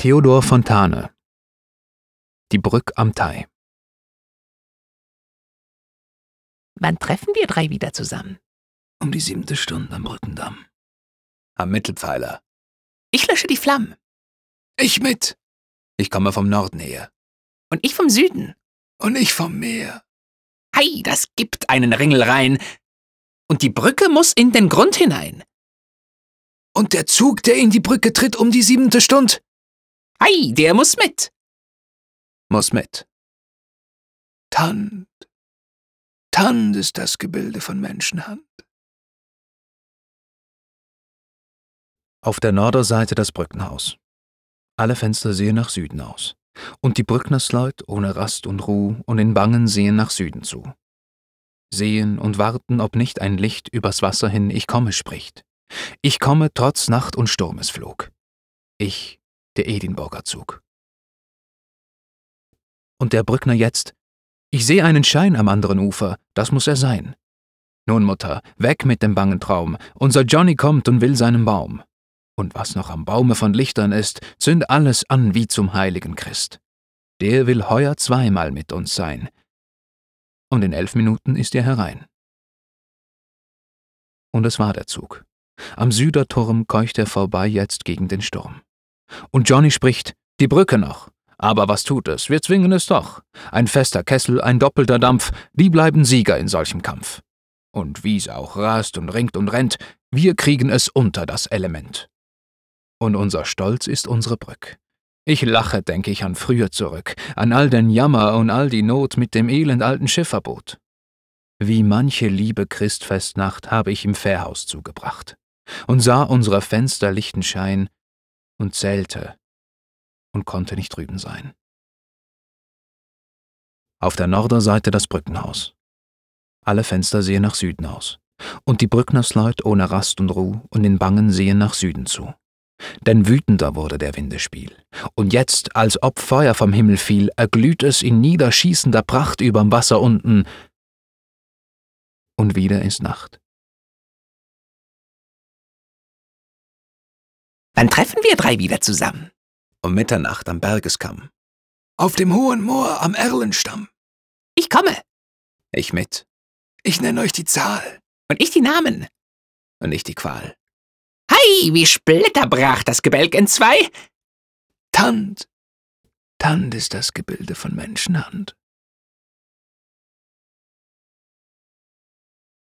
Theodor Fontane Die Brück am Thai Wann treffen wir drei wieder zusammen? Um die siebente Stunde am Brückendamm. Am Mittelpfeiler. Ich lösche die Flammen. Ich mit. Ich komme vom Norden her. Und ich vom Süden. Und ich vom Meer. Hei, das gibt einen Ringel rein. Und die Brücke muss in den Grund hinein. Und der Zug, der in die Brücke tritt um die siebente Stund. Hei, der muss mit. Muss mit. Tand. Tand ist das Gebilde von Menschenhand. Auf der Norderseite das Brückenhaus. Alle Fenster sehen nach Süden aus. Und die Brücknersleut ohne Rast und Ruh und in Bangen sehen nach Süden zu. Sehen und warten, ob nicht ein Licht übers Wasser hin Ich komme spricht. Ich komme trotz Nacht und Sturmesflug. Ich, der Edinburger Zug. Und der Brückner jetzt? Ich seh einen Schein am anderen Ufer, das muss er sein. Nun, Mutter, weg mit dem bangen Traum. Unser Johnny kommt und will seinen Baum. Und was noch am Baume von Lichtern ist, zünd alles an wie zum heiligen Christ. Der will heuer zweimal mit uns sein. Und in elf Minuten ist er herein. Und es war der Zug. Am Süderturm keucht er vorbei jetzt gegen den Sturm. Und Johnny spricht, die Brücke noch. Aber was tut es? Wir zwingen es doch. Ein fester Kessel, ein doppelter Dampf, die bleiben Sieger in solchem Kampf. Und wie's auch rast und ringt und rennt, wir kriegen es unter das Element. Und unser Stolz ist unsere Brück. Ich lache, denke ich an früher zurück, an all den Jammer und all die Not mit dem elend alten Schifferboot. Wie manche liebe Christfestnacht habe ich im Fährhaus zugebracht und sah unsere Fenster lichten Schein und zählte und konnte nicht drüben sein. Auf der Norderseite das Brückenhaus. Alle Fenster sehen nach Süden aus. Und die Brücknersleut ohne Rast und Ruh und in Bangen sehen nach Süden zu. Denn wütender wurde der Windespiel. Und jetzt, als ob Feuer vom Himmel fiel, erglüht es in niederschießender Pracht überm Wasser unten. Und wieder ist Nacht. Wann treffen wir drei wieder zusammen? Um Mitternacht am Bergeskamm. Auf dem hohen Moor am Erlenstamm. Ich komme. Ich mit. Ich nenne euch die Zahl. Und ich die Namen. Und ich die Qual. Hei, wie splitterbrach das Gebälk in zwei. Tand. Tand ist das Gebilde von Menschenhand.